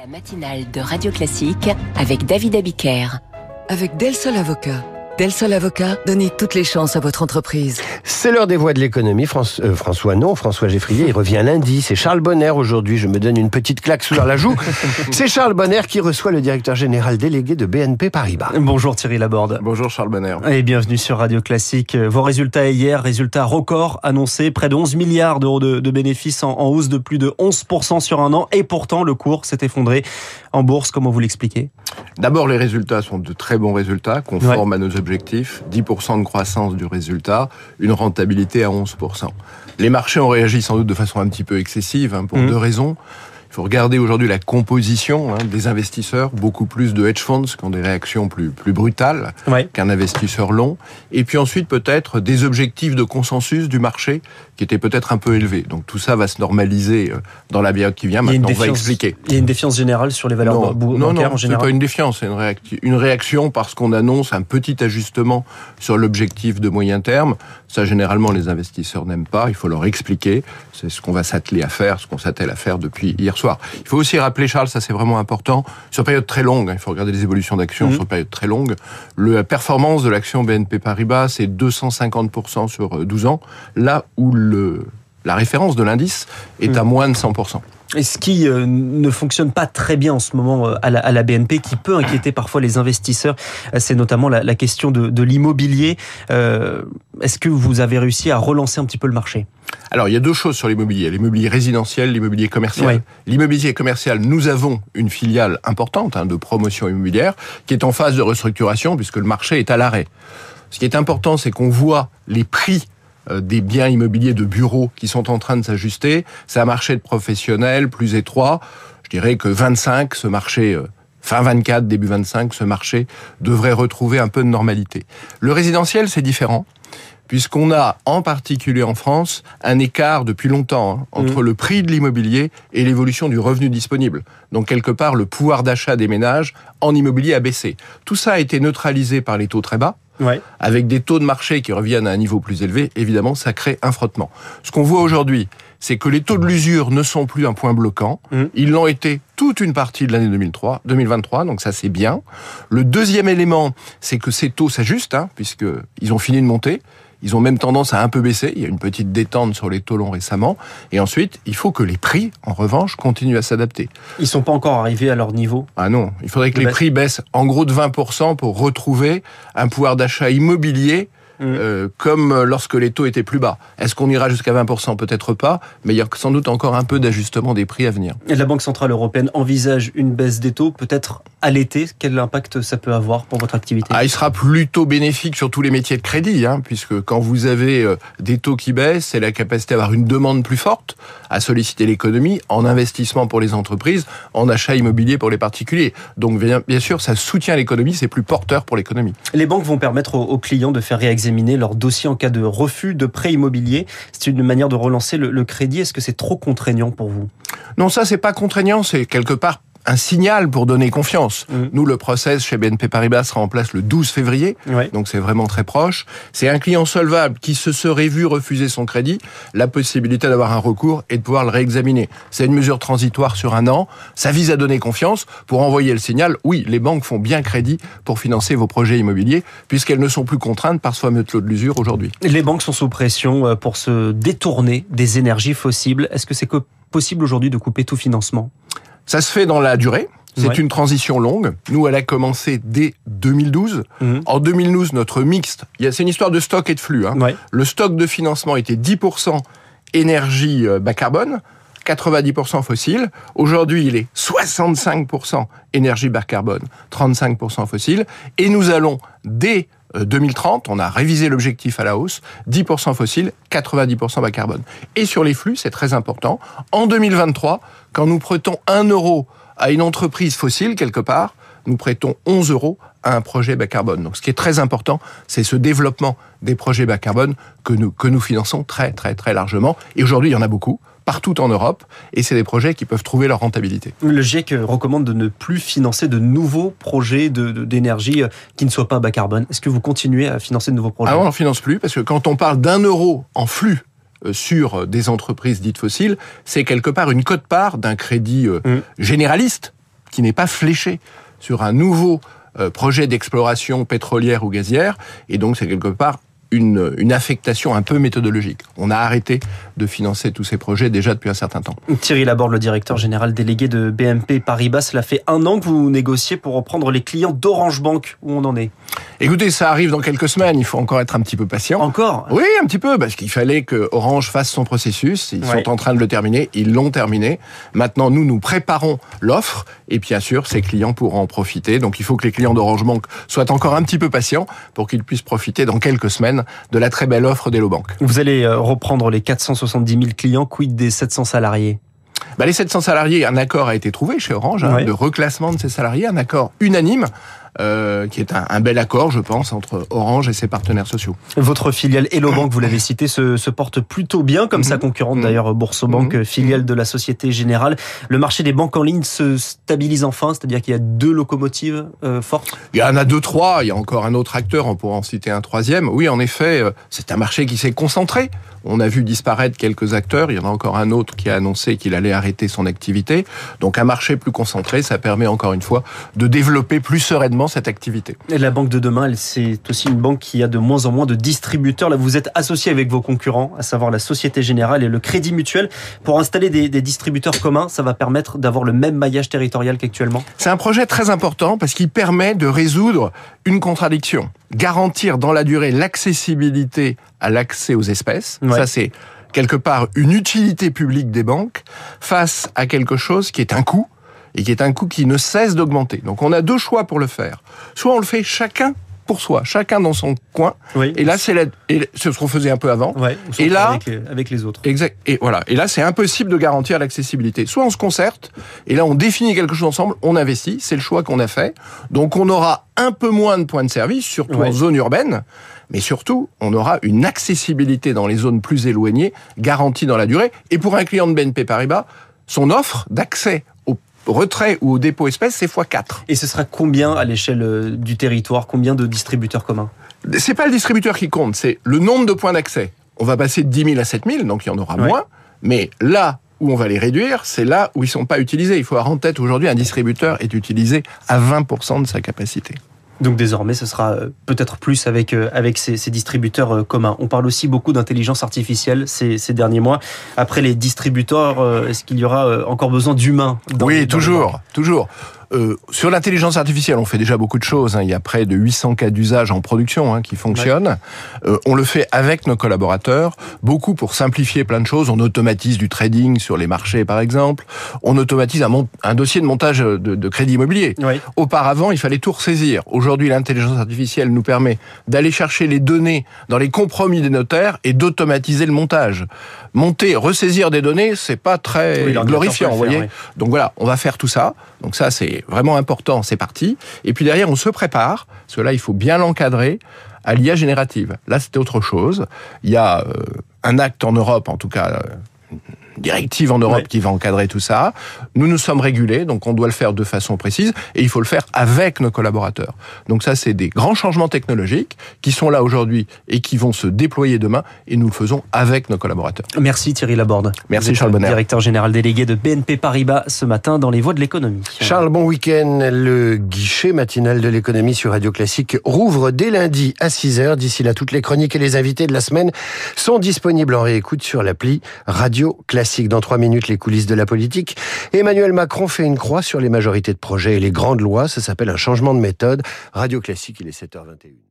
La matinale de Radio Classique avec David Abiker. Avec Del Sol Avocat. Del Sol Avocat, donnez toutes les chances à votre entreprise. C'est l'heure des voix de l'économie. François, euh, François non, François Geffrier, il revient lundi. C'est Charles Bonner aujourd'hui. Je me donne une petite claque sous la joue. C'est Charles Bonner qui reçoit le directeur général délégué de BNP Paribas. Bonjour Thierry Laborde. Bonjour Charles Bonner. Et bienvenue sur Radio Classique. Vos résultats hier, résultats records annoncés, près de 11 milliards d'euros de, de, bénéfices en, en, hausse de plus de 11% sur un an. Et pourtant, le cours s'est effondré en bourse. Comment vous l'expliquez? D'abord, les résultats sont de très bons résultats, conformes ouais. à nos objectifs. 10% de croissance du résultat, une rentabilité à 11%. Les marchés ont réagi sans doute de façon un petit peu excessive, hein, pour mmh. deux raisons. Il faut regarder aujourd'hui la composition hein, des investisseurs, beaucoup plus de hedge funds qui ont des réactions plus, plus brutales ouais. qu'un investisseur long. Et puis ensuite peut-être des objectifs de consensus du marché qui étaient peut-être un peu élevés. Donc tout ça va se normaliser euh, dans la période qui vient. Maintenant, défiance, on va expliquer. Il y a une défiance générale sur les valeurs non, bancaires non, non, en général pas une défiance, c'est une, une réaction parce qu'on annonce un petit ajustement sur l'objectif de moyen terme. Ça, généralement, les investisseurs n'aiment pas. Il faut leur expliquer. C'est ce qu'on va s'atteler à faire, ce qu'on s'attelle à faire depuis hier soir. Il faut aussi rappeler, Charles, ça c'est vraiment important, sur période très longue, il faut regarder les évolutions d'actions mmh. sur période très longue, la performance de l'action BNP Paribas, c'est 250% sur 12 ans, là où le, la référence de l'indice est mmh. à moins de 100%. Et ce qui euh, ne fonctionne pas très bien en ce moment euh, à, la, à, la, BNP, qui peut inquiéter parfois les investisseurs, euh, c'est notamment la, la, question de, de l'immobilier. Euh, Est-ce que vous avez réussi à relancer un petit peu le marché? Alors, il y a deux choses sur l'immobilier. L'immobilier résidentiel, l'immobilier commercial. Oui. L'immobilier commercial, nous avons une filiale importante hein, de promotion immobilière qui est en phase de restructuration puisque le marché est à l'arrêt. Ce qui est important, c'est qu'on voit les prix euh, des biens immobiliers de bureaux qui sont en train de s'ajuster. C'est un marché de professionnels plus étroit. Je dirais que 25, ce marché euh, fin 24, début 25, ce marché devrait retrouver un peu de normalité. Le résidentiel, c'est différent puisqu'on a en particulier en France un écart depuis longtemps hein, entre mmh. le prix de l'immobilier et l'évolution du revenu disponible. Donc quelque part, le pouvoir d'achat des ménages en immobilier a baissé. Tout ça a été neutralisé par les taux très bas. Ouais. Avec des taux de marché qui reviennent à un niveau plus élevé, évidemment, ça crée un frottement. Ce qu'on voit aujourd'hui, c'est que les taux de l'usure ne sont plus un point bloquant. Mmh. Ils l'ont été toute une partie de l'année 2003, 2023, donc ça c'est bien. Le deuxième élément, c'est que ces taux s'ajustent, hein, puisqu'ils ont fini de monter. Ils ont même tendance à un peu baisser. Il y a une petite détente sur les taux longs récemment. Et ensuite, il faut que les prix, en revanche, continuent à s'adapter. Ils sont pas encore arrivés à leur niveau? Ah non, il faudrait que les, les prix baissent en gros de 20% pour retrouver un pouvoir d'achat immobilier euh, comme lorsque les taux étaient plus bas. Est-ce qu'on ira jusqu'à 20% Peut-être pas, mais il y a sans doute encore un peu d'ajustement des prix à venir. Et la Banque Centrale Européenne envisage une baisse des taux, peut-être à l'été. Quel impact ça peut avoir pour votre activité? Ah, Il sera plutôt bénéfique sur tous les métiers de crédit, hein, puisque quand vous avez euh, des taux qui baissent, c'est la capacité à avoir une demande plus forte, à solliciter l'économie en investissement pour les entreprises, en achat immobilier pour les particuliers. Donc bien, sûr, ça soutient l'économie, c'est plus porteur pour l'économie. Les banques vont permettre aux, clients de faire leur dossier en cas de refus de prêt immobilier. C'est une manière de relancer le, le crédit. Est-ce que c'est trop contraignant pour vous? Non, ça c'est pas contraignant, c'est quelque part un signal pour donner confiance. Mm. Nous, le process chez BNP Paribas sera en place le 12 février, donc c'est vraiment très proche. C'est un client solvable qui se serait vu refuser son crédit, la possibilité d'avoir un recours et de pouvoir le réexaminer. C'est une mesure transitoire sur un an. Ça vise à donner confiance pour envoyer le signal. Oui, les banques font bien crédit pour financer vos projets immobiliers, puisqu'elles ne sont plus contraintes par ce fameux taux de l'usure aujourd'hui. Les banques sont sous pression euh, pour se détourner des énergies fossiles. Est-ce que c'est possible aujourd'hui de couper tout financement? Ça se fait dans la durée. C'est ouais. une transition longue. Nous, elle a commencé dès 2012. Mmh. En 2012, notre mixte, c'est une histoire de stock et de flux. Hein. Ouais. Le stock de financement était 10% énergie euh, bas carbone, 90% fossile. Aujourd'hui, il est 65% énergie bas carbone, 35% fossile. Et nous allons, dès 2030, on a révisé l'objectif à la hausse, 10% fossile, 90% bas carbone. Et sur les flux, c'est très important. En 2023, quand nous prêtons 1 euro à une entreprise fossile quelque part, nous prêtons 11 euros à un projet bas carbone. Donc ce qui est très important, c'est ce développement des projets bas carbone que nous, que nous finançons très très très largement. Et aujourd'hui, il y en a beaucoup partout en Europe, et c'est des projets qui peuvent trouver leur rentabilité. Le GIEC recommande de ne plus financer de nouveaux projets d'énergie de, qui ne soient pas bas carbone. Est-ce que vous continuez à financer de nouveaux projets? Ah, on n'en finance plus, parce que quand on parle d'un euro en flux euh, sur des entreprises dites fossiles, c'est quelque part une cote-part d'un crédit mmh. généraliste qui n'est pas fléché sur un nouveau euh, projet d'exploration pétrolière ou gazière, et donc c'est quelque part une, une, affectation un peu méthodologique. On a arrêté de financer tous ces projets déjà depuis un certain temps. Thierry Laborde, le directeur général délégué de BMP Paribas, cela fait un an que vous négociez pour reprendre les clients d'Orange Bank. Où on en est Écoutez, ça arrive dans quelques semaines. Il faut encore être un petit peu patient. Encore Oui, un petit peu, parce qu'il fallait que Orange fasse son processus. Ils ouais. sont en train de le terminer. Ils l'ont terminé. Maintenant, nous, nous préparons l'offre. Et bien sûr, ces clients pourront en profiter. Donc, il faut que les clients d'Orange Bank soient encore un petit peu patients pour qu'ils puissent profiter dans quelques semaines de la très belle offre d'Hello Bank. Vous allez euh, reprendre les 470 000 clients, quid des 700 salariés? Bah, les 700 salariés, un accord a été trouvé chez Orange hein, de reclassement de ces salariés, un accord unanime. Euh, qui est un, un, bel accord, je pense, entre Orange et ses partenaires sociaux. Votre filiale Hello Bank, vous l'avez cité, se, se, porte plutôt bien, comme mm -hmm. sa concurrente mm -hmm. d'ailleurs Boursobank, mm -hmm. filiale de la Société Générale. Le marché des banques en ligne se stabilise enfin, c'est-à-dire qu'il y a deux locomotives euh, fortes? Il y en a deux, trois, il y a encore un autre acteur, on pourrait en citer un troisième. Oui, en effet, euh, c'est un marché qui s'est concentré. On a vu disparaître quelques acteurs, il y en a encore un autre qui a annoncé qu'il allait arrêter son activité. Donc un marché plus concentré, ça permet encore une fois de développer plus sereinement cette activité. Et la banque de demain, c'est aussi une banque qui a de moins en moins de distributeurs. Là, vous êtes associé avec vos concurrents, à savoir la Société Générale et le Crédit Mutuel. Pour installer des, des distributeurs communs, ça va permettre d'avoir le même maillage territorial qu'actuellement C'est un projet très important parce qu'il permet de résoudre une contradiction. Garantir dans la durée l'accessibilité à l'accès aux espèces. Ouais. Ça, c'est quelque part une utilité publique des banques face à quelque chose qui est un coût et qui est un coût qui ne cesse d'augmenter. Donc on a deux choix pour le faire. Soit on le fait chacun pour soi, chacun dans son coin. Oui. Et là, c'est ce qu'on faisait un peu avant. Ouais, et là, avec, avec, les autres. Exact. Et voilà. Et là, c'est impossible de garantir l'accessibilité. Soit on se concerte, et là, on définit quelque chose ensemble, on investit. C'est le choix qu'on a fait. Donc, on aura un peu moins de points de service, surtout ouais. en zone urbaine. Mais surtout, on aura une accessibilité dans les zones plus éloignées, garantie dans la durée. Et pour un client de BNP Paribas, son offre d'accès retrait ou au dépôt espèce, c'est x4. Et ce sera combien à l'échelle du territoire? Combien de distributeurs communs? C'est pas le distributeur qui compte, c'est le nombre de points d'accès. On va passer de 10 000 à 7 000, donc il y en aura ouais. moins. Mais là où on va les réduire, c'est là où ils sont pas utilisés. Il faut avoir en tête aujourd'hui, un distributeur est utilisé à 20% de sa capacité. Donc désormais, ce sera peut-être plus avec avec ces, ces, distributeurs communs. On parle aussi beaucoup d'intelligence artificielle ces, ces, derniers mois. Après les distributeurs, est-ce qu'il y aura encore besoin d'humains Oui, toujours, toujours. Euh, sur l'intelligence artificielle, on fait déjà beaucoup de choses. Hein. Il y a près de 800 cas d'usage en production hein, qui fonctionnent. Ouais. Euh, on le fait avec nos collaborateurs, beaucoup pour simplifier plein de choses. On automatise du trading sur les marchés, par exemple. On automatise un, un dossier de montage de, de crédit immobilier. Ouais. Auparavant, il fallait tout ressaisir. Aujourd'hui, l'intelligence artificielle nous permet d'aller chercher les données dans les compromis des notaires et d'automatiser le montage. Monter, ressaisir des données, c'est pas très oui, glorifiant, vous voyez. Donc voilà, on va faire tout ça. Donc ça, c'est vraiment important, c'est parti. Et puis derrière, on se prépare, là, il faut bien l'encadrer, à l'IA générative. Là, c'était autre chose. Il y a euh, un acte en Europe, en tout cas, euh, directive en Europe ouais. qui va encadrer tout ça. Nous, nous sommes régulés, donc on doit le faire de façon précise, et il faut le faire avec nos collaborateurs. Donc ça, c'est des grands changements technologiques qui sont là aujourd'hui et qui vont se déployer demain, et nous le faisons avec nos collaborateurs. Merci Thierry Laborde. Merci Charles Bonner. Directeur général délégué de BNP Paribas ce matin dans les voies de l'économie. Charles, bon week-end. Le guichet matinal de l'économie sur Radio Classique rouvre dès lundi à 6h. D'ici là, toutes les chroniques et les invités de la semaine sont disponibles en réécoute sur l'appli Radio Classique. Dans trois minutes, les coulisses de la politique. Emmanuel Macron fait une croix sur les majorités de projets et les grandes lois. Ça s'appelle un changement de méthode. Radio Classique, il est 7h21.